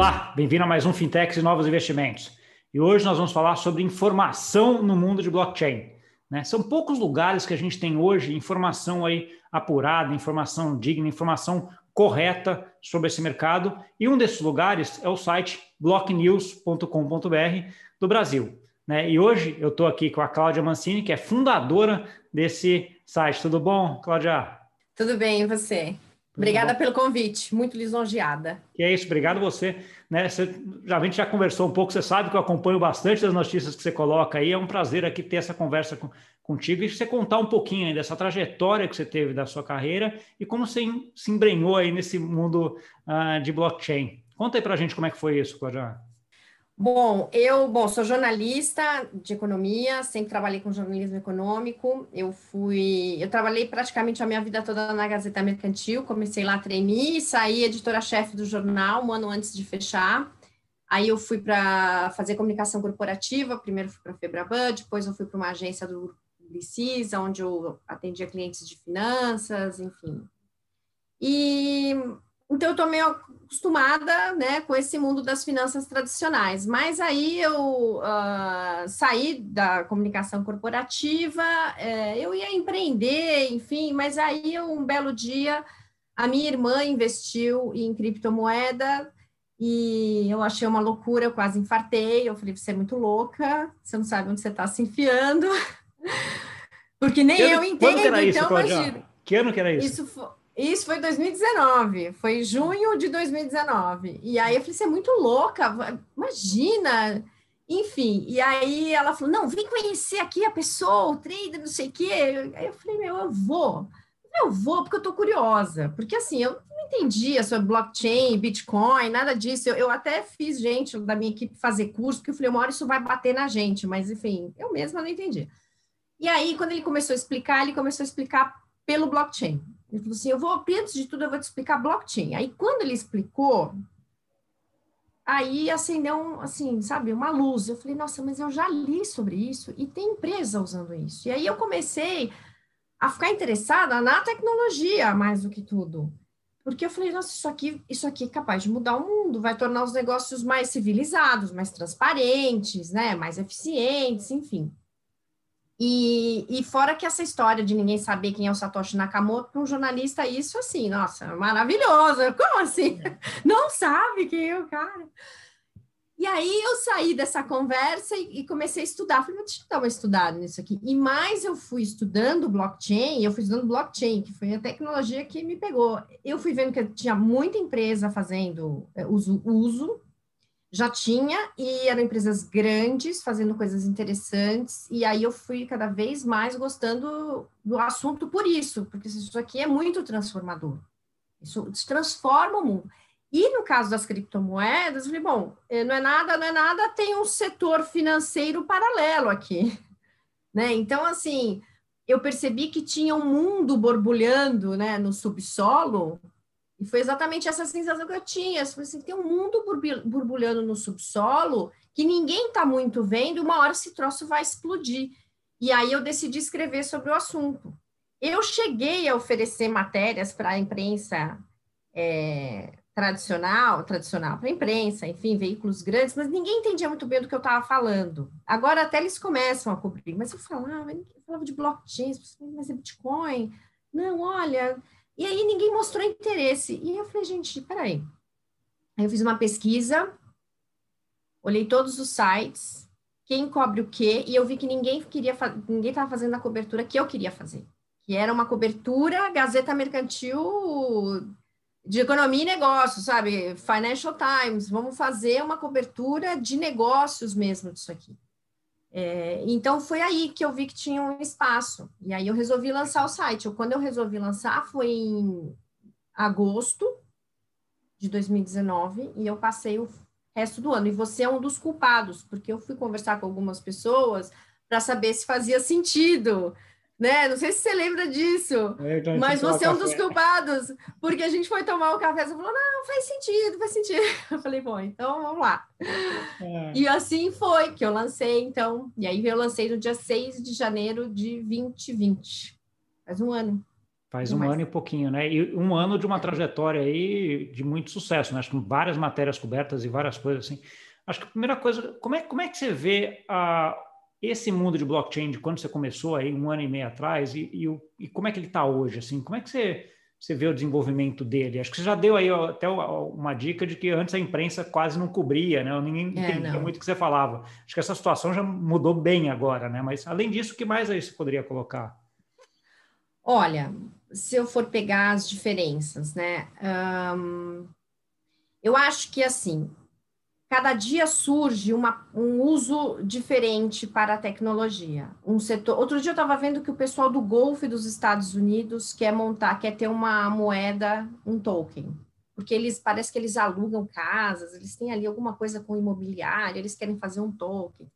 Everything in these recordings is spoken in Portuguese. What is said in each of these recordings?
Olá, bem-vindo a mais um Fintechs e Novos Investimentos. E hoje nós vamos falar sobre informação no mundo de blockchain. Né? São poucos lugares que a gente tem hoje informação aí apurada, informação digna, informação correta sobre esse mercado. E um desses lugares é o site blocknews.com.br do Brasil. Né? E hoje eu estou aqui com a Cláudia Mancini, que é fundadora desse site. Tudo bom, Cláudia? Tudo bem, e você? Obrigada pelo convite, muito lisonjeada. Que é isso, obrigado você. Né, você já, a gente já conversou um pouco, você sabe que eu acompanho bastante das notícias que você coloca aí. É um prazer aqui ter essa conversa com, contigo e você contar um pouquinho aí dessa trajetória que você teve da sua carreira e como você se embrenhou aí nesse mundo uh, de blockchain. Conta aí para a gente como é que foi isso, Cláudia. Bom, eu bom, sou jornalista de economia, sempre trabalhei com jornalismo econômico. Eu fui, eu trabalhei praticamente a minha vida toda na Gazeta Mercantil, comecei lá trainee, saí editora-chefe do jornal um ano antes de fechar. Aí eu fui para fazer comunicação corporativa, primeiro fui para a Febraban, depois eu fui para uma agência do Publicis, onde eu atendia clientes de finanças, enfim. E então, eu estou meio acostumada né, com esse mundo das finanças tradicionais. Mas aí eu uh, saí da comunicação corporativa, é, eu ia empreender, enfim, mas aí um belo dia a minha irmã investiu em criptomoeda e eu achei uma loucura, eu quase infartei. Eu falei, você é muito louca, você não sabe onde você está se enfiando. Porque nem eu entendo, então isso, imagina. Que ano que era isso? Isso foi isso foi 2019, foi junho de 2019. E aí eu falei, você é muito louca, imagina. Enfim, e aí ela falou, não, vem conhecer aqui a pessoa, o trader, não sei o quê. Aí eu falei, meu, eu vou. Eu vou porque eu tô curiosa. Porque assim, eu não entendia sobre blockchain, Bitcoin, nada disso. Eu, eu até fiz gente da minha equipe fazer curso, porque eu falei, uma hora isso vai bater na gente. Mas enfim, eu mesma não entendi. E aí, quando ele começou a explicar, ele começou a explicar pelo blockchain. Ele falou assim: eu vou, antes de tudo, eu vou te explicar blockchain. Aí, quando ele explicou, aí acendeu, assim, sabe, uma luz. Eu falei: nossa, mas eu já li sobre isso e tem empresa usando isso. E aí eu comecei a ficar interessada na tecnologia mais do que tudo. Porque eu falei, nossa, isso aqui, isso aqui é capaz de mudar o mundo, vai tornar os negócios mais civilizados, mais transparentes, né, mais eficientes, enfim. E, e fora que essa história de ninguém saber quem é o Satoshi Nakamoto, para um jornalista, isso assim, nossa, maravilhoso. Como assim? É. Não sabe quem é o cara? E aí eu saí dessa conversa e, e, comecei a estudar. Falei, deixa eu dar uma estudada nisso aqui. E mais eu fui estudando blockchain, eu fui estudando blockchain, que foi a tecnologia que me pegou. Eu fui vendo que tinha muita empresa fazendo é, uso, uso já tinha e eram empresas grandes fazendo coisas interessantes e aí eu fui cada vez mais gostando do assunto por isso, porque isso aqui é muito transformador. Isso transforma o mundo. E no caso das criptomoedas, eu falei, bom, eh, não é nada, não é nada, tem um setor financeiro paralelo aqui, né? Então, assim, eu percebi que tinha um mundo borbulhando, né, no subsolo, e foi exatamente essa sensação que eu tinha. Assim, tem um mundo borbulhando no subsolo que ninguém está muito vendo, uma hora esse troço vai explodir. E aí eu decidi escrever sobre o assunto. Eu cheguei a oferecer matérias para a imprensa é, tradicional, tradicional para a imprensa, enfim, veículos grandes, mas ninguém entendia muito bem do que eu estava falando. Agora até eles começam a cobrir, mas eu falava, eu falava de blockchain, mas é Bitcoin. Não, olha, e aí ninguém mostrou interesse. E eu falei, gente, peraí. Aí eu fiz uma pesquisa, olhei todos os sites, quem cobre o quê, e eu vi que ninguém queria, ninguém estava fazendo a cobertura que eu queria fazer, que era uma cobertura Gazeta Mercantil de economia e negócios, sabe? Financial Times, vamos fazer uma cobertura de negócios mesmo disso aqui. É, então foi aí que eu vi que tinha um espaço. E aí eu resolvi lançar o site. Eu, quando eu resolvi lançar foi em agosto de 2019 e eu passei o resto do ano. E você é um dos culpados, porque eu fui conversar com algumas pessoas para saber se fazia sentido né? Não sei se você lembra disso, é, mas você é um dos culpados, porque a gente foi tomar o café, você falou, não, faz sentido, faz sentido. Eu falei, bom, então vamos lá. É. E assim foi que eu lancei, então, e aí eu lancei no dia 6 de janeiro de 2020, faz um ano. Faz um mais. ano e pouquinho, né? E um ano de uma trajetória aí de muito sucesso, né? Acho que várias matérias cobertas e várias coisas assim. Acho que a primeira coisa, como é, como é que você vê a, esse mundo de blockchain de quando você começou aí um ano e meio atrás e, e, e como é que ele está hoje? Assim, como é que você, você vê o desenvolvimento dele? Acho que você já deu aí até uma dica de que antes a imprensa quase não cobria, né? Ninguém é, entendia muito o que você falava. Acho que essa situação já mudou bem agora, né? Mas além disso, o que mais aí você poderia colocar? Olha, se eu for pegar as diferenças, né? Eu acho que assim, cada dia surge uma, um uso diferente para a tecnologia. Um setor. Outro dia eu estava vendo que o pessoal do Golfo dos Estados Unidos quer montar, quer ter uma moeda, um token. Porque eles parece que eles alugam casas, eles têm ali alguma coisa com imobiliário, eles querem fazer um token.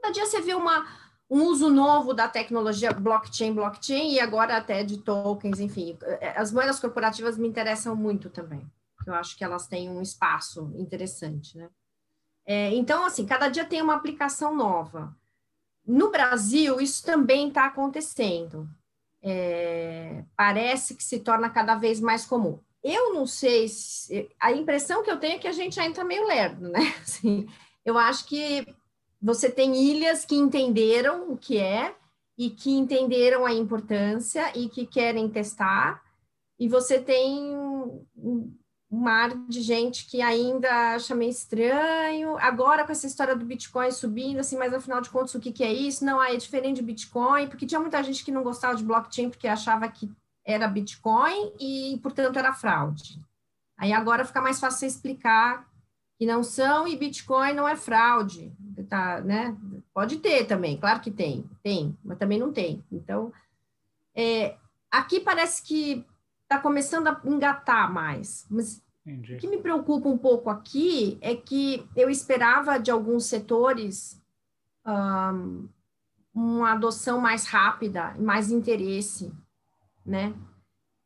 Cada dia você vê uma, um uso novo da tecnologia blockchain, blockchain, e agora até de tokens, enfim. As moedas corporativas me interessam muito também. Eu acho que elas têm um espaço interessante, né? É, então, assim, cada dia tem uma aplicação nova. No Brasil, isso também está acontecendo. É, parece que se torna cada vez mais comum. Eu não sei, se, a impressão que eu tenho é que a gente ainda está meio lerdo, né? Assim, eu acho que você tem ilhas que entenderam o que é e que entenderam a importância e que querem testar, e você tem um mar de gente que ainda acha meio estranho. Agora, com essa história do Bitcoin subindo, assim, mas afinal de contas, o que, que é isso? Não, é diferente de Bitcoin, porque tinha muita gente que não gostava de blockchain porque achava que era Bitcoin e, portanto, era fraude. Aí agora fica mais fácil você explicar que não são e Bitcoin não é fraude, tá, né? Pode ter também, claro que tem, tem, mas também não tem. Então, é, aqui parece que está começando a engatar mais. Mas Entendi. o que me preocupa um pouco aqui é que eu esperava de alguns setores um, uma adoção mais rápida, mais interesse, né?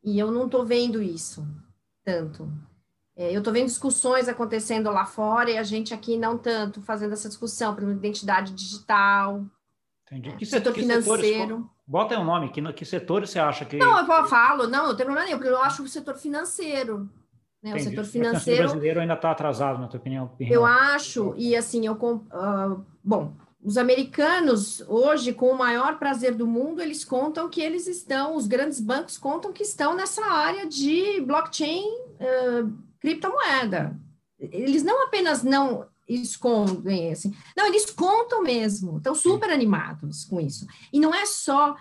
E eu não estou vendo isso tanto. É, eu estou vendo discussões acontecendo lá fora e a gente aqui não tanto fazendo essa discussão, por identidade digital, Entendi. É, que setor que financeiro. Setores, bota aí um nome, que, que setor você acha que. Não, eu falo, não, não tem problema nenhum, porque eu acho o setor financeiro. Né, o setor financeiro. O brasileiro ainda está atrasado, na tua opinião? Eu acho, e assim, eu. Uh, bom, os americanos, hoje, com o maior prazer do mundo, eles contam que eles estão, os grandes bancos contam que estão nessa área de blockchain, uh, criptomoeda. Eles não apenas não escondem, assim. Não, eles contam mesmo, estão super animados com isso. E não é só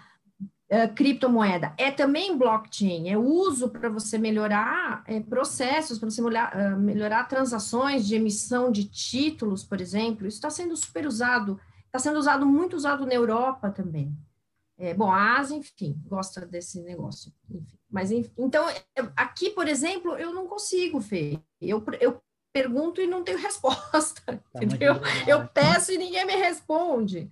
uh, criptomoeda, é também blockchain, é uso para você melhorar é, processos, para você melhorar, uh, melhorar transações de emissão de títulos, por exemplo. Isso está sendo super usado, está sendo usado, muito usado na Europa também. É, bom, a Ásia, enfim, gosta desse negócio. Enfim. Mas, enfim, então, aqui, por exemplo, eu não consigo, Fê. Eu, eu pergunto e não tenho resposta, tá entendeu? Eu peço e ninguém me responde.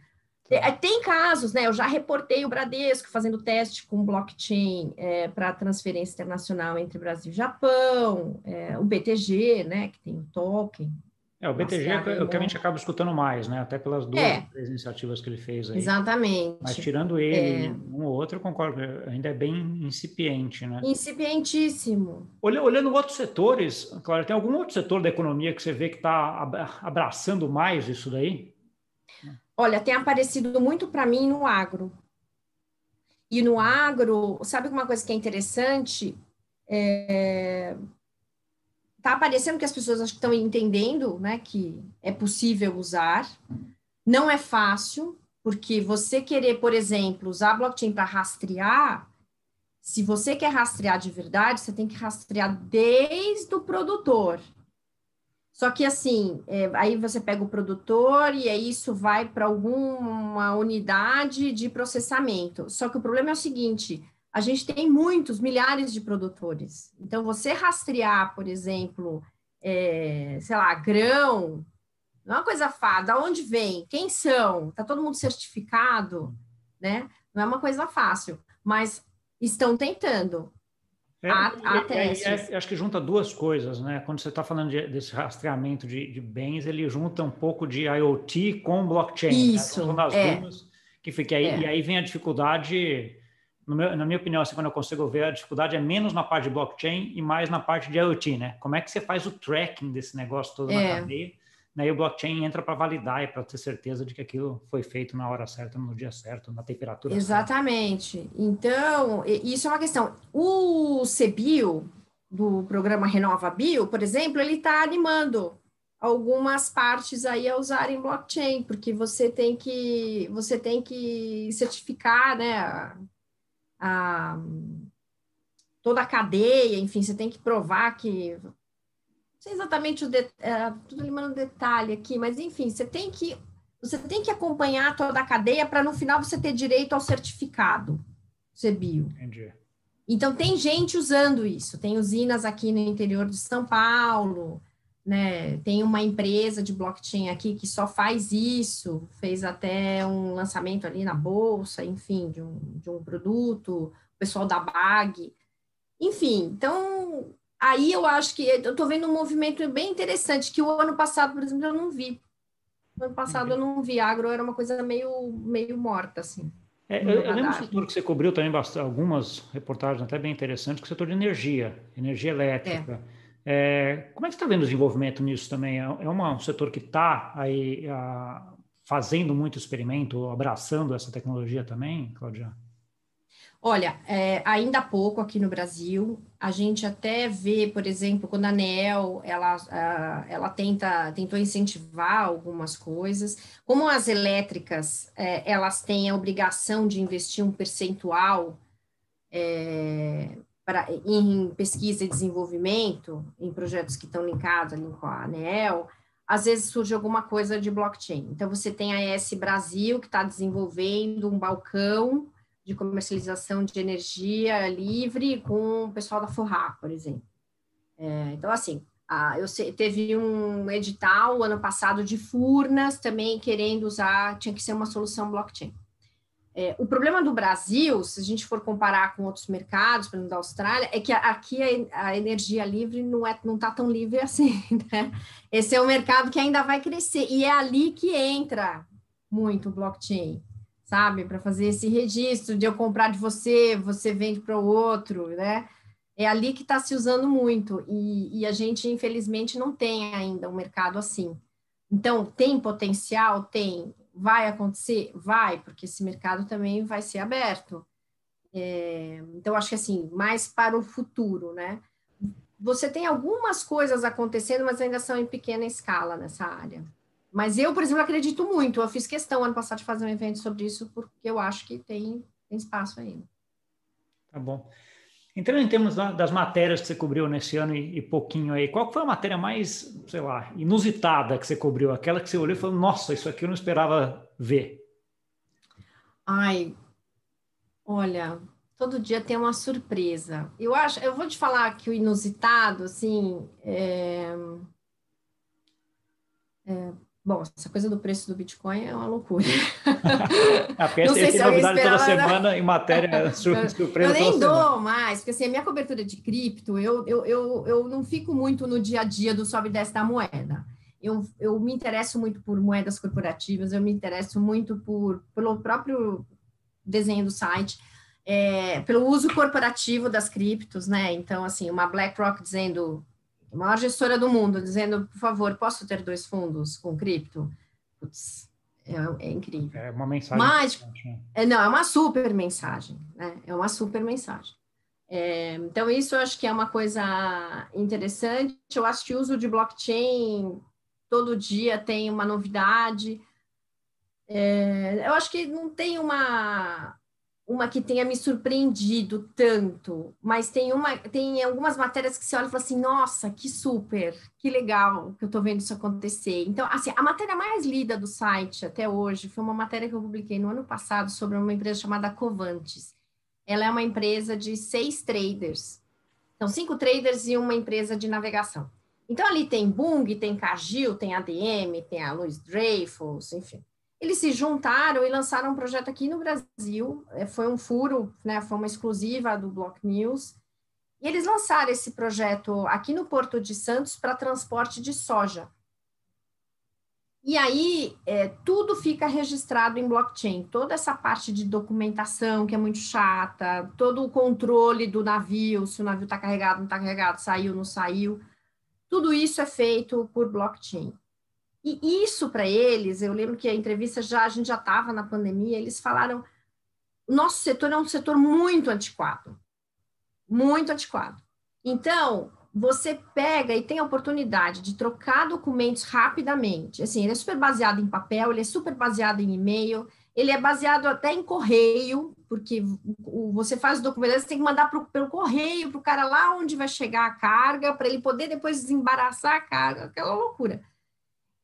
Tá. É, tem casos, né? Eu já reportei o Bradesco fazendo teste com blockchain é, para transferência internacional entre Brasil e Japão, é, o BTG, né? Que tem o token, é, o BTG é o que a gente acaba escutando mais, né? Até pelas duas é. iniciativas que ele fez aí. Exatamente. Mas tirando ele, é. um ou outro, eu concordo, ainda é bem incipiente, né? Incipientíssimo. Olhando outros setores, claro, tem algum outro setor da economia que você vê que está abraçando mais isso daí? Olha, tem aparecido muito para mim no agro. E no agro, sabe uma coisa que é interessante? É, está aparecendo que as pessoas estão entendendo, né, que é possível usar. Não é fácil, porque você querer, por exemplo, usar blockchain para rastrear, se você quer rastrear de verdade, você tem que rastrear desde o produtor. Só que assim, é, aí você pega o produtor e aí isso vai para alguma unidade de processamento. Só que o problema é o seguinte: a gente tem muitos, milhares de produtores. Então, você rastrear, por exemplo, é, sei lá, grão, não é uma coisa fácil. Da onde vem? Quem são? Está todo mundo certificado, né? Não é uma coisa fácil, mas estão tentando. É, a, a é, acho que junta duas coisas, né? Quando você está falando de, desse rastreamento de, de, bens, ele junta um pouco de IoT com blockchain. Isso. Né? São as é. duas que fica aí, é. e aí vem a dificuldade meu, na minha opinião, assim, quando eu consigo ver, a dificuldade é menos na parte de blockchain e mais na parte de IoT, né? Como é que você faz o tracking desse negócio todo é. na cadeia? Né? E o blockchain entra para validar e para ter certeza de que aquilo foi feito na hora certa, no dia certo, na temperatura Exatamente. Certa. Então, isso é uma questão. O CBio, do programa Renova Bio, por exemplo, ele está animando algumas partes aí a usarem blockchain, porque você tem que você tem que certificar, né, a, a, toda a cadeia, enfim, você tem que provar que sei exatamente o de, é, tudo limando detalhe aqui, mas enfim, você tem que você tem que acompanhar toda a cadeia para no final você ter direito ao certificado CBio. Entendi. Então tem gente usando isso, tem usinas aqui no interior de São Paulo, né? Tem uma empresa de blockchain aqui que só faz isso, fez até um lançamento ali na bolsa, enfim, de um, de um produto, o pessoal da BAG, enfim, então aí eu acho que eu estou vendo um movimento bem interessante que o ano passado, por exemplo, eu não vi. No ano passado eu não vi, agro era uma coisa meio, meio morta, assim. É, eu, eu lembro do setor que você cobriu também bastante, algumas reportagens até bem interessantes, que é o setor de energia, energia elétrica. É. É, como é que você está vendo o desenvolvimento nisso também? É, é uma, um setor que está aí a, fazendo muito experimento, abraçando essa tecnologia também, Claudia? Olha, é, ainda há pouco aqui no Brasil, a gente até vê, por exemplo, quando a ANEL, ela, ela tenta, tentou incentivar algumas coisas, como as elétricas, é, elas têm a obrigação de investir um percentual é, para, em pesquisa e desenvolvimento, em projetos que estão linkados ali com a ANEEL, às vezes surge alguma coisa de blockchain. Então, você tem a ES Brasil, que está desenvolvendo um balcão de comercialização de energia livre com o pessoal da Forra, por exemplo. É, então, assim, a, eu teve um edital ano passado de Furnas também querendo usar, tinha que ser uma solução blockchain. É, o problema do Brasil, se a gente for comparar com outros mercados, por exemplo, da Austrália, é que aqui a, a energia livre não é, não está tão livre assim, né? Esse é um mercado que ainda vai crescer e é ali que entra muito o blockchain, sabe? Para fazer esse registro de eu comprar de você, você vende para o outro, né? É ali que está se usando muito e, e a gente, infelizmente, não tem ainda um mercado assim. Então, tem potencial? Tem Vai acontecer? Vai, porque esse mercado também vai ser aberto. É, então, acho que assim, mais para o futuro, né? Você tem algumas coisas acontecendo, mas ainda são em pequena escala nessa área. Mas eu, por exemplo, acredito muito. Eu fiz questão ano passado de fazer um evento sobre isso, porque eu acho que tem, tem espaço ainda. Tá bom. Entrando em termos das matérias que você cobriu nesse ano e, e, pouquinho aí, qual foi a matéria mais, sei lá, inusitada que você cobriu? Aquela que você olhou e falou, nossa, isso aqui eu não esperava ver. Ai, olha, todo dia tem uma surpresa. Eu acho, eu vou te falar que o inusitado, assim, é, é, Bom, essa coisa do preço do Bitcoin é uma loucura. a peça tem se novidade toda semana em matéria surpresa. Eu nem dou semana. mais, porque assim, a minha cobertura de cripto, eu, eu, eu, eu não fico muito no dia a dia do sobe e desce da moeda. Eu, eu me interesso muito por moedas corporativas, eu me interesso muito por, pelo próprio desenho do site, é, pelo uso corporativo das criptos, né? Então, assim, uma BlackRock dizendo a maior gestora do mundo, dizendo, por favor, posso ter dois fundos com cripto? Putz, é, é incrível. É uma mensagem. Mas, né? é, não, é uma super mensagem, né? É uma super mensagem. É, então, isso eu acho que é uma coisa interessante. Eu acho que o uso de blockchain todo dia tem uma novidade. É, eu acho que não tem uma, uma que tenha me surpreendido tanto, mas tem uma, tem algumas matérias que você olha e fala assim, nossa, que super, que legal que eu estou vendo isso acontecer. Então, assim, a matéria mais lida do site até hoje foi uma matéria que eu publiquei no ano passado sobre uma empresa chamada Covantes. Ela é uma empresa de seis traders. Então, cinco traders e uma empresa de navegação. Então, ali tem Bung, tem Cagil, tem ADM, tem a Luiz Dreyfus, enfim. Eles se juntaram e lançaram um projeto aqui no Brasil, é, foi um furo, né, foi uma exclusiva do Block News, e eles lançaram esse projeto aqui no Porto de Santos para transporte de soja. E aí, é, tudo fica registrado em blockchain. Toda essa parte de documentação, que é muito chata, todo o controle do navio, se o navio está carregado, não está carregado, saiu, não saiu, tudo isso é feito por blockchain. E isso para eles, eu lembro que a entrevista já, a gente já estava na pandemia, eles falaram: nosso setor é um setor muito antiquado. Muito antiquado. Então, você pega e tem a oportunidade de trocar documentos rapidamente. Assim, ele é super baseado em papel, ele é super baseado em e-mail, ele é baseado até em correio, porque você faz o documento, você tem que mandar pro, pelo correio para o cara lá onde vai chegar a carga, para ele poder depois desembaraçar a carga, aquela loucura.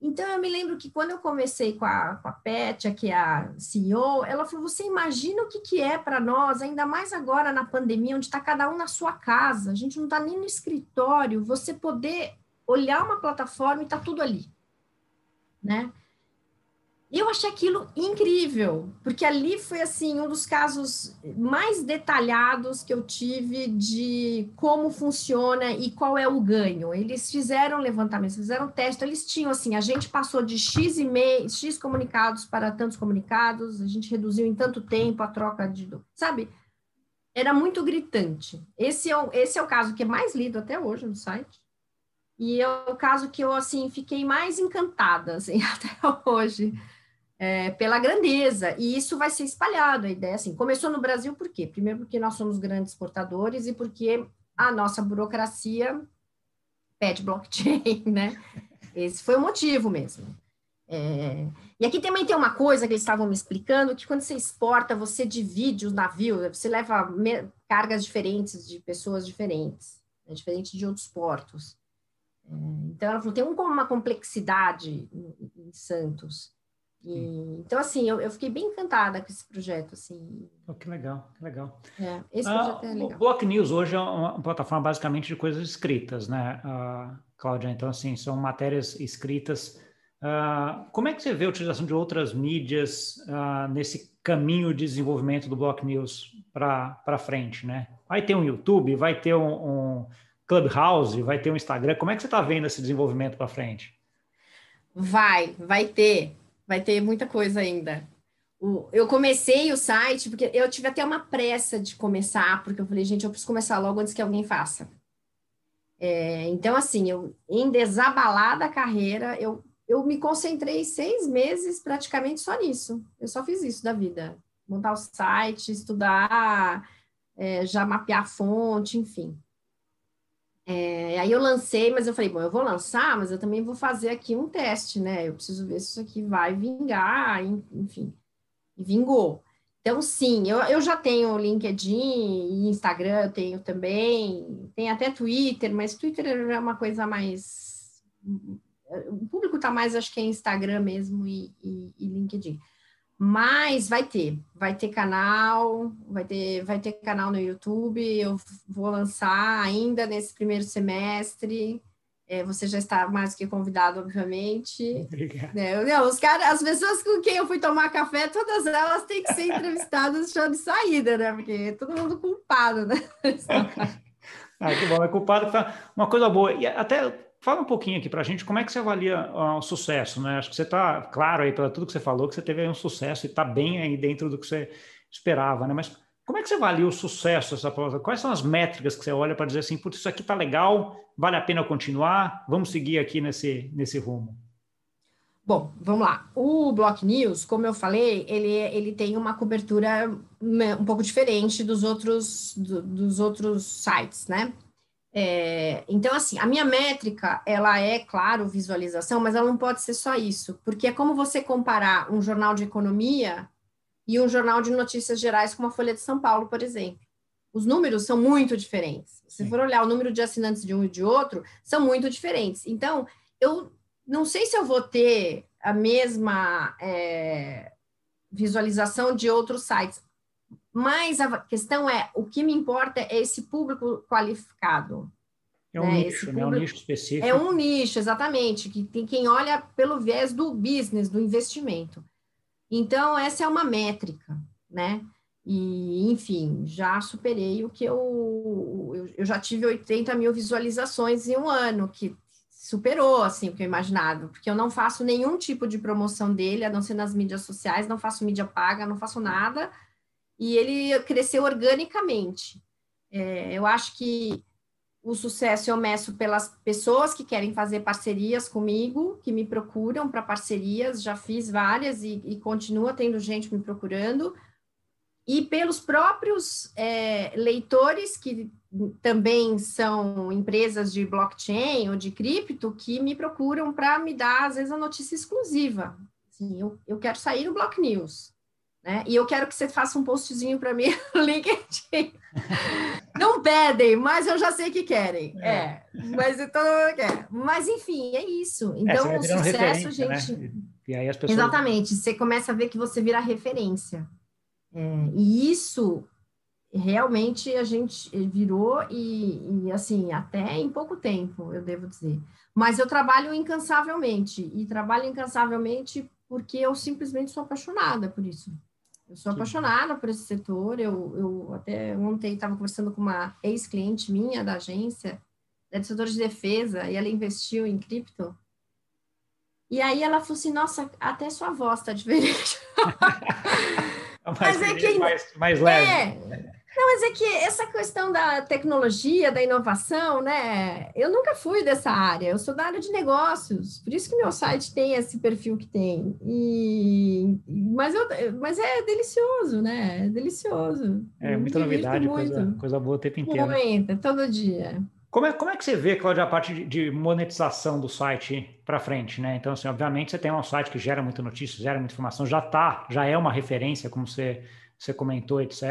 Então, eu me lembro que quando eu comecei com a, com a Petia, que é a CEO, ela falou: Você imagina o que, que é para nós, ainda mais agora na pandemia, onde está cada um na sua casa, a gente não está nem no escritório, você poder olhar uma plataforma e está tudo ali, né? Eu achei aquilo incrível, porque ali foi assim um dos casos mais detalhados que eu tive de como funciona e qual é o ganho. Eles fizeram levantamento, fizeram teste, eles tinham assim, a gente passou de X e meio, X comunicados para tantos comunicados, a gente reduziu em tanto tempo a troca de, sabe? Era muito gritante. Esse é o, esse é o caso que é mais lido até hoje no site. E é o caso que eu assim fiquei mais encantada assim até hoje é, pela grandeza, e isso vai ser espalhado. A ideia assim, começou no Brasil por quê? Primeiro porque nós somos grandes exportadores e porque a nossa burocracia pede blockchain, né? Esse foi o motivo mesmo. É, e aqui também tem uma coisa que eles estavam me explicando, que quando você exporta, você divide o navio, você leva cargas diferentes de pessoas diferentes, né, diferente de outros portos. É, então, ela falou, tem uma complexidade em Santos. E, então, assim, eu, eu, fiquei bem encantada com esse projeto, assim. Oh, que legal, que legal. É, esse ah, projeto é legal. O Block News hoje é uma, uma plataforma basicamente de coisas escritas, né, uh, Cláudia? Então, assim, são matérias escritas. Uh, como é que você vê a utilização de outras mídias uh, nesse caminho de desenvolvimento do Block News para frente, né? Vai ter um YouTube, vai ter um, um Clubhouse, vai ter um Instagram. Como é que você está vendo esse desenvolvimento para frente? Vai, vai ter vai ter muita coisa ainda. O, eu comecei o site porque eu tive até uma pressa de começar, porque eu falei, gente, eu preciso começar logo antes que alguém faça. É, então, assim, eu, em desabalar da carreira, eu, eu me concentrei seis meses praticamente só nisso. Eu só fiz isso da vida. Montar o site, estudar, é, já mapear a fonte, enfim. É, aí eu lancei, mas eu falei, bom, eu vou lançar, mas eu também vou fazer aqui um teste, né? Eu preciso ver se isso aqui vai vingar, enfim. E vingou. Então, sim, eu, eu já tenho LinkedIn e Instagram, eu tenho também, tem até Twitter, mas Twitter é uma coisa mais. O público está mais, acho que é Instagram mesmo e, e, e LinkedIn. Mas vai ter, vai ter canal, vai ter, vai ter canal no YouTube, eu vou lançar ainda nesse primeiro semestre. É, você já está mais que convidado, obviamente. Obrigado. É, não, os caras, as pessoas com quem eu fui tomar café, todas elas têm que ser entrevistadas já de saída, né? Porque é todo mundo culpado, né? ah, que bom, é culpado. Uma coisa boa. E até Fala um pouquinho aqui para a gente como é que você avalia uh, o sucesso, né? Acho que você está claro aí pela tudo que você falou que você teve um sucesso e está bem aí dentro do que você esperava, né? Mas como é que você avalia o sucesso dessa prova? Quais são as métricas que você olha para dizer assim, putz, isso aqui está legal, vale a pena continuar, vamos seguir aqui nesse, nesse rumo? Bom, vamos lá. O Block News, como eu falei, ele, ele tem uma cobertura né, um pouco diferente dos outros, do, dos outros sites, né? É, então, assim, a minha métrica, ela é, claro, visualização, mas ela não pode ser só isso, porque é como você comparar um jornal de economia e um jornal de notícias gerais como a Folha de São Paulo, por exemplo. Os números são muito diferentes. Se for olhar o número de assinantes de um e de outro, são muito diferentes. Então, eu não sei se eu vou ter a mesma é, visualização de outros sites. Mas a questão é, o que me importa é esse público qualificado. É um né? nicho, né? É um nicho específico. É um nicho, exatamente, que tem quem olha pelo viés do business, do investimento. Então, essa é uma métrica, né? E, enfim, já superei o que eu, eu, eu já tive 80 mil visualizações em um ano, que superou assim o que eu imaginava, porque eu não faço nenhum tipo de promoção dele, a não ser nas mídias sociais, não faço mídia paga, não faço nada, e ele cresceu organicamente. É, eu acho que o sucesso eu meço pelas pessoas que querem fazer parcerias comigo, que me procuram para parcerias, já fiz várias e, e continua tendo gente me procurando, e pelos próprios é, leitores, que também são empresas de blockchain ou de cripto, que me procuram para me dar, às vezes, a notícia exclusiva. Assim, eu, eu quero sair no Block News. Né? E eu quero que você faça um postzinho para mim no LinkedIn. Não pedem, mas eu já sei que querem. É, é mas então quer. Mas enfim, é isso. É, então é, o sucesso, gente. Né? E aí as pessoas... Exatamente. Você começa a ver que você vira referência. É, e isso realmente a gente virou e, e, assim até em pouco tempo, eu devo dizer. Mas eu trabalho incansavelmente e trabalho incansavelmente porque eu simplesmente sou apaixonada por isso. Eu sou apaixonada por esse setor. Eu, eu até ontem estava conversando com uma ex-cliente minha da agência, da do setor de defesa, e ela investiu em cripto. E aí ela falou assim: Nossa, até sua voz está diferente. mais, mas é que mais, mais leve. É, não, mas é que essa questão da tecnologia, da inovação, né? Eu nunca fui dessa área, eu sou da área de negócios, por isso que meu site tem esse perfil que tem. E, mas, eu, mas é delicioso, né? É delicioso. É muita novidade, muito. Coisa, coisa boa o tempo inteiro. Muita, todo dia. Como é, como é que você vê, Cláudia, a parte de, monetização do site para frente, né? Então, assim, obviamente, você tem um site que gera muita notícia, gera muita informação, já tá, já é uma referência, como você você comentou, etc.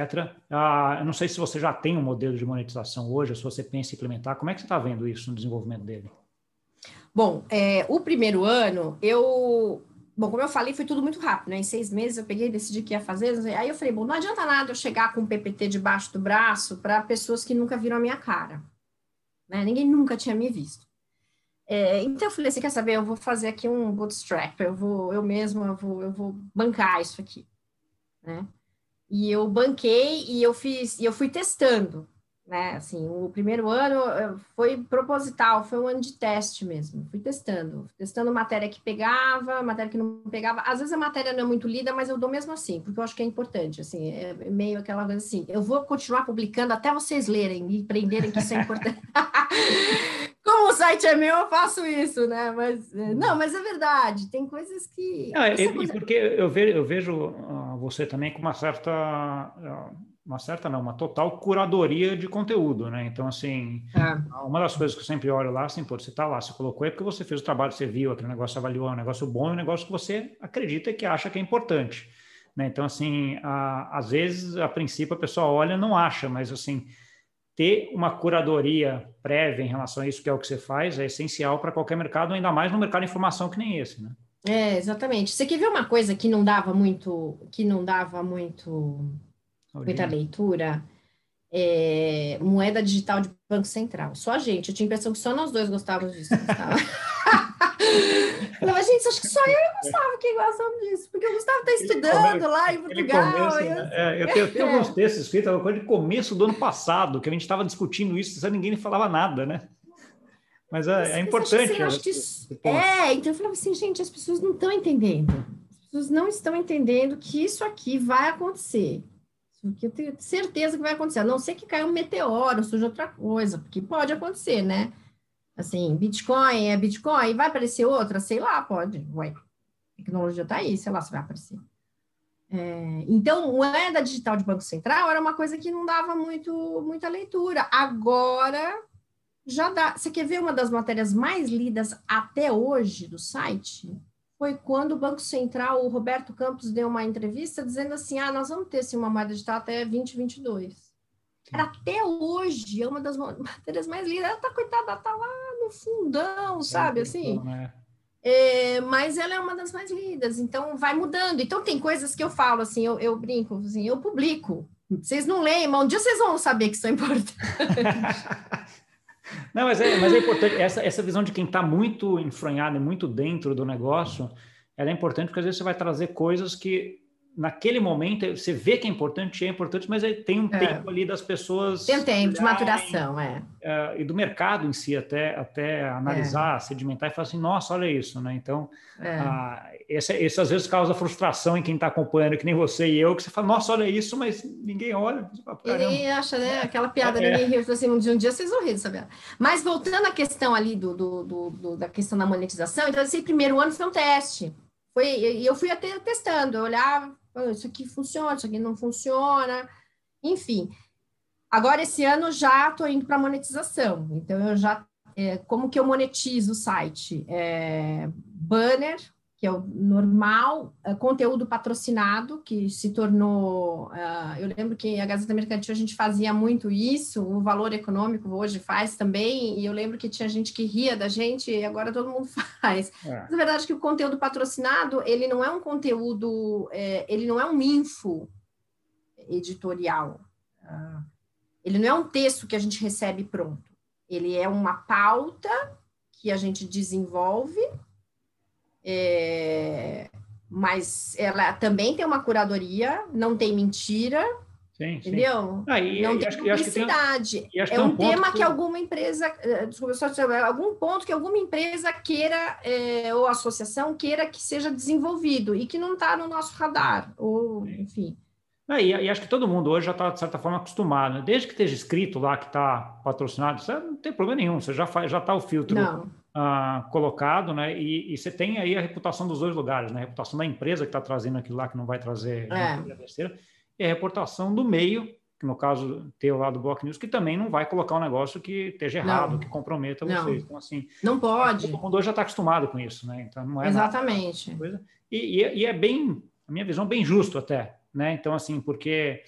Ah, eu não sei se você já tem um modelo de monetização hoje, ou se você pensa em implementar. Como é que você está vendo isso no desenvolvimento dele? Bom, é, o primeiro ano, eu. Bom, como eu falei, foi tudo muito rápido, né? Em seis meses eu peguei, decidi que ia fazer. Aí eu falei, bom, não adianta nada eu chegar com um PPT debaixo do braço para pessoas que nunca viram a minha cara. Né? Ninguém nunca tinha me visto. É, então eu falei, você quer saber? Eu vou fazer aqui um bootstrap, eu vou, eu mesmo, eu vou, eu vou bancar isso aqui, né? E eu banquei e eu fiz, e eu fui testando, né? Assim, o primeiro ano eh, foi proposital, foi um ano de teste mesmo. Fui testando, testando matéria que pegava, matéria que não pegava. Às vezes a matéria não é muito lida, mas eu dou mesmo assim, porque eu acho que é importante, assim, é meio aquela coisa assim. Eu vou continuar publicando até vocês lerem e aprenderem que isso é importante. Como o site é meu, eu faço isso, né? Mas eh, não, mas é verdade. Tem coisas que. Não, e, coisa... porque eu vejo, eu vejo você também com uma certa, uma certa não, uma total curadoria de conteúdo, né? Então, assim, é. uma das coisas que eu sempre olho lá, assim, pô, você está lá, você colocou, é porque você fez o trabalho, você viu, aquele negócio avaliou, é um negócio bom, é um negócio que você acredita e que acha que é importante. Né? Então, assim, a, às vezes, a princípio, a pessoa olha e não acha, mas, assim, ter uma curadoria prévia em relação a isso, que é o que você faz, é essencial para qualquer mercado, ainda mais no mercado de informação que nem esse, né? É, exatamente. Você quer ver uma coisa que não dava muito, que não dava muito, muita leitura? É, moeda digital de Banco Central. Só a gente. Eu tinha a impressão que só nós dois gostávamos disso. Não, mas, gente, acho que só eu e o Gustavo que gostam disso, porque o Gustavo está estudando lá em Portugal. Começo, eu... Né? É, eu tenho, eu tenho alguns textos escritos, uma coisa de começo do ano passado, que a gente estava discutindo isso, ninguém falava nada, né? Mas é, é importante. Assim, que, é, então eu falava assim, gente, as pessoas não estão entendendo. As pessoas não estão entendendo que isso aqui vai acontecer. Porque eu tenho certeza que vai acontecer. A não ser que caia um meteoro, surja outra coisa, porque pode acontecer, né? Assim, Bitcoin é Bitcoin, vai aparecer outra? Sei lá, pode. Ué, tecnologia está aí, sei lá se vai aparecer. É, então, moeda digital de Banco Central era uma coisa que não dava muito, muita leitura. Agora, já dá. Você quer ver uma das matérias mais lidas até hoje do site? Foi quando o Banco Central, o Roberto Campos, deu uma entrevista dizendo assim: ah, nós vamos ter assim, uma moeda digital até 2022. Era até hoje, é uma das matérias mais lidas. Ela tá, coitada, ela tá lá no fundão, sabe? assim. Né? É, mas ela é uma das mais lidas, então vai mudando. Então tem coisas que eu falo assim, eu, eu brinco, assim, eu publico. Vocês não leem, mas um dia vocês vão saber que isso é importante. Não, mas é, mas é importante, essa, essa visão de quem está muito enfronhado e muito dentro do negócio, ela é importante porque às vezes você vai trazer coisas que naquele momento você vê que é importante, é importante, mas tem um é. tempo ali das pessoas. Tem um tempo de maturação, é. é. E do mercado em si, até, até analisar, é. sedimentar e falar assim, nossa, olha isso, né? Então, é. ah, esse, esse às vezes causa frustração em quem está acompanhando, que nem você e eu, que você fala, nossa, olha isso, mas ninguém olha. Ninguém acha, né? Aquela piada, é. ninguém riu, assim, de um dia vocês vão rir, sabe? Mas voltando à questão ali do, do, do, do da questão da monetização, então, esse primeiro ano foi um teste. Foi, e eu fui até testando, eu olhava, isso aqui funciona, isso aqui não funciona, enfim. Agora, esse ano já estou indo para monetização, então eu já, é, como que eu monetizo o site? É, banner, que é o normal, é, conteúdo patrocinado, que se tornou. Uh, eu lembro que a Gazeta Mercantil a gente fazia muito isso, o valor econômico hoje faz também, e eu lembro que tinha gente que ria da gente, e agora todo mundo faz. É. Mas, na verdade, que o conteúdo patrocinado, ele não é um conteúdo, é, ele não é um info editorial. Uh, ele não é um texto que a gente recebe pronto. Ele é uma pauta que a gente desenvolve é, mas ela também tem uma curadoria, não tem mentira, Sim, entendeu? Sim. Ah, e, não e tem acho, publicidade. Tem, é um, tema que... que... alguma empresa, eh, desculpa, só algum ponto que alguma empresa queira, é, ou associação queira que seja desenvolvido e que não está no nosso radar, ou enfim. Ah, e, e, acho que todo mundo hoje já está, de certa forma, acostumado. Né? Desde que esteja escrito lá que está patrocinado, não tem problema nenhum, você já já está o filtro ah, colocado, né? E, e, você tem aí a reputação dos dois lugares, né? A reputação da empresa que está trazendo aquilo lá que não vai trazer é. besteira, e a reputação do meio, que no caso tem o lado do Block News, que também não vai colocar um negócio que esteja errado, não. que comprometa não. vocês. Então, assim. Não pode. Mundo hoje já está acostumado com isso, né? Então não é Exatamente. Coisa. E, e, e é bem, a minha visão, bem justo até, né? Então, assim, porque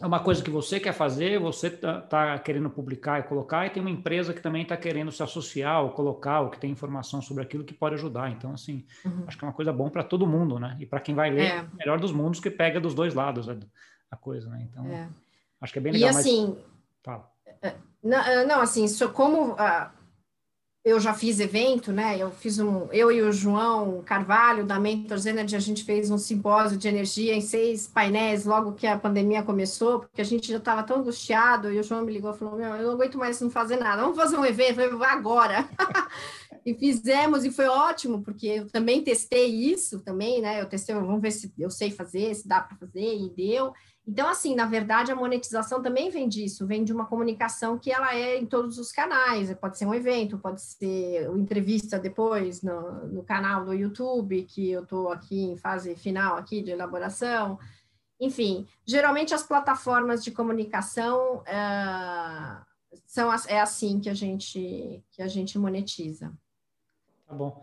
é uma coisa que você quer fazer, você está tá querendo publicar e colocar, e tem uma empresa que também está querendo se associar ou colocar, ou que tem informação sobre aquilo que pode ajudar. Então, assim, uhum. acho que é uma coisa bom para todo mundo, né? E para quem vai ler, é. melhor dos mundos que pega dos dois lados a, a coisa, né? Então, é. acho que é bem legal. E assim, mas... É, não, não, assim, como eu já fiz evento, né? Eu fiz um, eu e o João Carvalho da Mentors Energy, a gente fez um simpósio de energia em seis painéis logo que a pandemia começou, porque a gente já estava tão angustiado, e o João me ligou e falou: Meu, eu não aguento mais não fazer nada, vamos fazer um evento, eu agora. e fizemos, e foi ótimo, porque eu também testei isso também, né? Eu testei, vamos ver se eu sei fazer, se dá para fazer, e deu. Então, assim, na verdade, a monetização também vem disso, vem de uma comunicação que ela é em todos os canais, pode ser um evento, pode ser uma entrevista depois no, no canal do YouTube, que eu estou aqui em fase final aqui de elaboração. Enfim, geralmente as plataformas de comunicação uh, são é assim que a gente que a gente monetiza. Tá bom.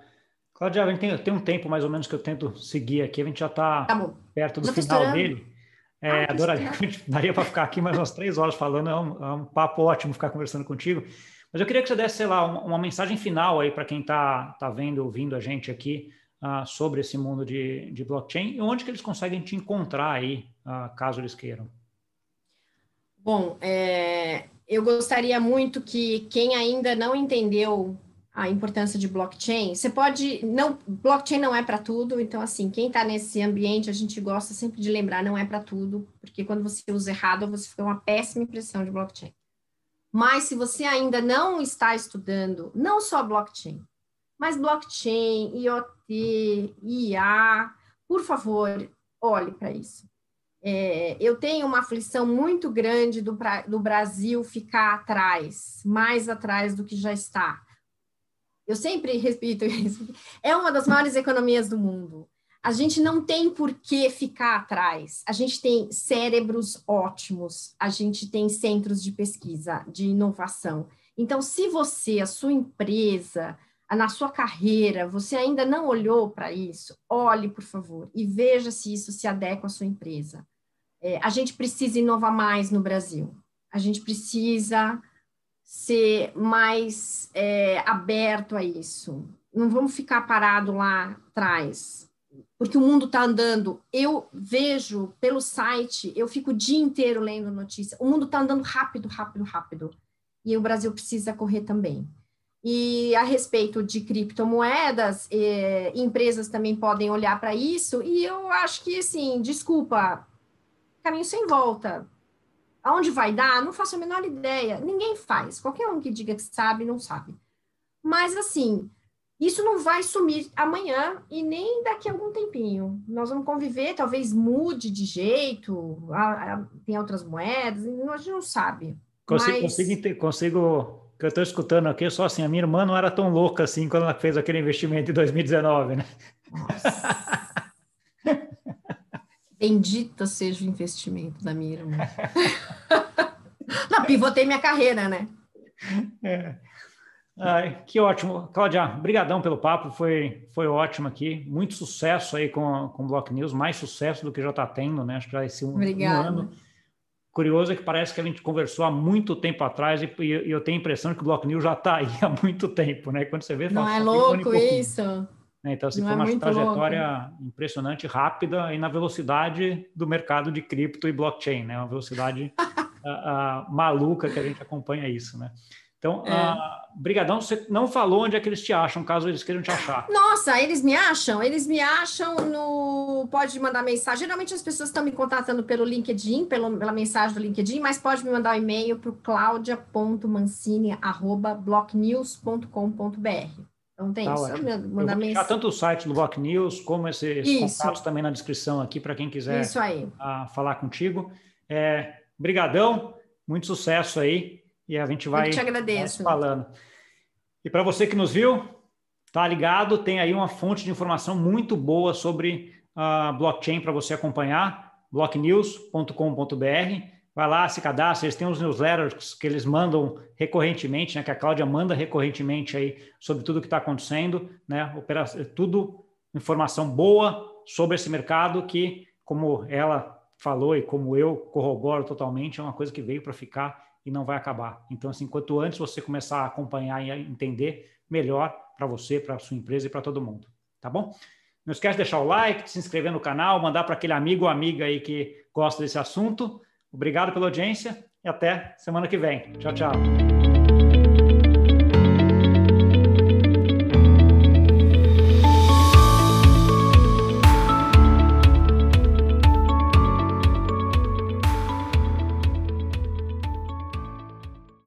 Cláudia, a gente tem, tem um tempo mais ou menos que eu tento seguir aqui, a gente já está tá perto do final dele. É, ah, adoraria, daria para ficar aqui mais umas três horas falando, é um, é um, papo ótimo ficar conversando contigo. Mas eu queria que você desse, sei lá, uma, uma mensagem final aí para quem está tá vendo, ouvindo a gente aqui uh, sobre esse mundo de, de blockchain e onde que eles conseguem te encontrar aí, uh, caso eles queiram. Bom, é, eu gostaria muito que quem ainda não entendeu a importância de blockchain. Você pode, não, blockchain não é para tudo, então assim, quem está nesse ambiente, a gente gosta sempre de lembrar, não é para tudo, porque quando você usa errado, você fica uma péssima impressão de blockchain. Mas se você ainda não está estudando, não só blockchain, mas blockchain, IoT, IA, por favor, olhe para isso. É, eu tenho uma aflição muito grande do, do Brasil ficar atrás, mais atrás do que já está eu sempre repito isso. É uma das maiores economias do mundo. A gente não tem por que ficar atrás. A gente tem cérebros ótimos, a gente tem centros de pesquisa, de inovação. Então, se você, a sua empresa, na sua carreira, você ainda não olhou para isso, olhe, por favor, e veja se isso se adequa à sua empresa. É, a gente precisa inovar mais no Brasil. A gente precisa ser mais é, aberto a isso. Não vamos ficar parado lá atrás, porque o mundo está andando. Eu vejo pelo site, eu fico o dia inteiro lendo notícia. O mundo está andando rápido, rápido, rápido. E o Brasil precisa correr também. E a respeito de criptomoedas, eh, empresas também podem olhar para isso, e eu acho que, assim, desculpa, caminho sem volta. Aonde vai dar? Não faço a menor ideia. Ninguém faz. Qualquer um que diga que sabe, não sabe. Mas, assim, isso não vai sumir amanhã e nem daqui a algum tempinho. Nós vamos conviver, talvez mude de jeito, tem outras moedas, a gente não sabe. Consigo, Mas... consigo, consigo que eu estou escutando aqui, só assim, a minha irmã não era tão louca assim quando ela fez aquele investimento em 2019, né? Nossa. Bendita seja o investimento da minha irmã. não, pivotei minha carreira, né? É. Ai, que ótimo. Cláudia, brigadão pelo papo, foi, foi ótimo aqui. Muito sucesso aí com, com o Block News, mais sucesso do que já está tendo, né? Acho que já esse um, um ano curioso é que parece que a gente conversou há muito tempo atrás e, e eu tenho a impressão que o Block News já está aí há muito tempo, né? Quando você vê... Não é louco isso? Né? Então, assim, Não foi é uma trajetória louco. impressionante, rápida e na velocidade do mercado de cripto e blockchain, né? Uma velocidade uh, uh, maluca que a gente acompanha isso, né? Então, é. uh, brigadão. Você não falou onde é que eles te acham, caso eles queiram te achar. Nossa, eles me acham? Eles me acham no... Pode mandar mensagem. Geralmente as pessoas estão me contatando pelo LinkedIn, pelo, pela mensagem do LinkedIn, mas pode me mandar um e-mail para o claudia.mancini.blocknews.com.br. Então tem tá isso. Mandar Eu deixar tanto o site do Block News, como esses isso. contatos também na descrição aqui, para quem quiser isso aí. Uh, falar contigo. É, brigadão, muito sucesso aí. E a gente vai, agradeço. falando. E para você que nos viu, tá ligado, tem aí uma fonte de informação muito boa sobre a blockchain para você acompanhar, blocknews.com.br. Vai lá, se cadastra, eles têm os newsletters que eles mandam recorrentemente, né, que a Cláudia manda recorrentemente aí sobre tudo que está acontecendo, né, tudo informação boa sobre esse mercado que, como ela falou e como eu corroboro totalmente, é uma coisa que veio para ficar e não vai acabar. Então, assim, quanto antes você começar a acompanhar e a entender, melhor para você, para sua empresa e para todo mundo. Tá bom? Não esquece de deixar o like, de se inscrever no canal, mandar para aquele amigo ou amiga aí que gosta desse assunto. Obrigado pela audiência e até semana que vem. Tchau, tchau.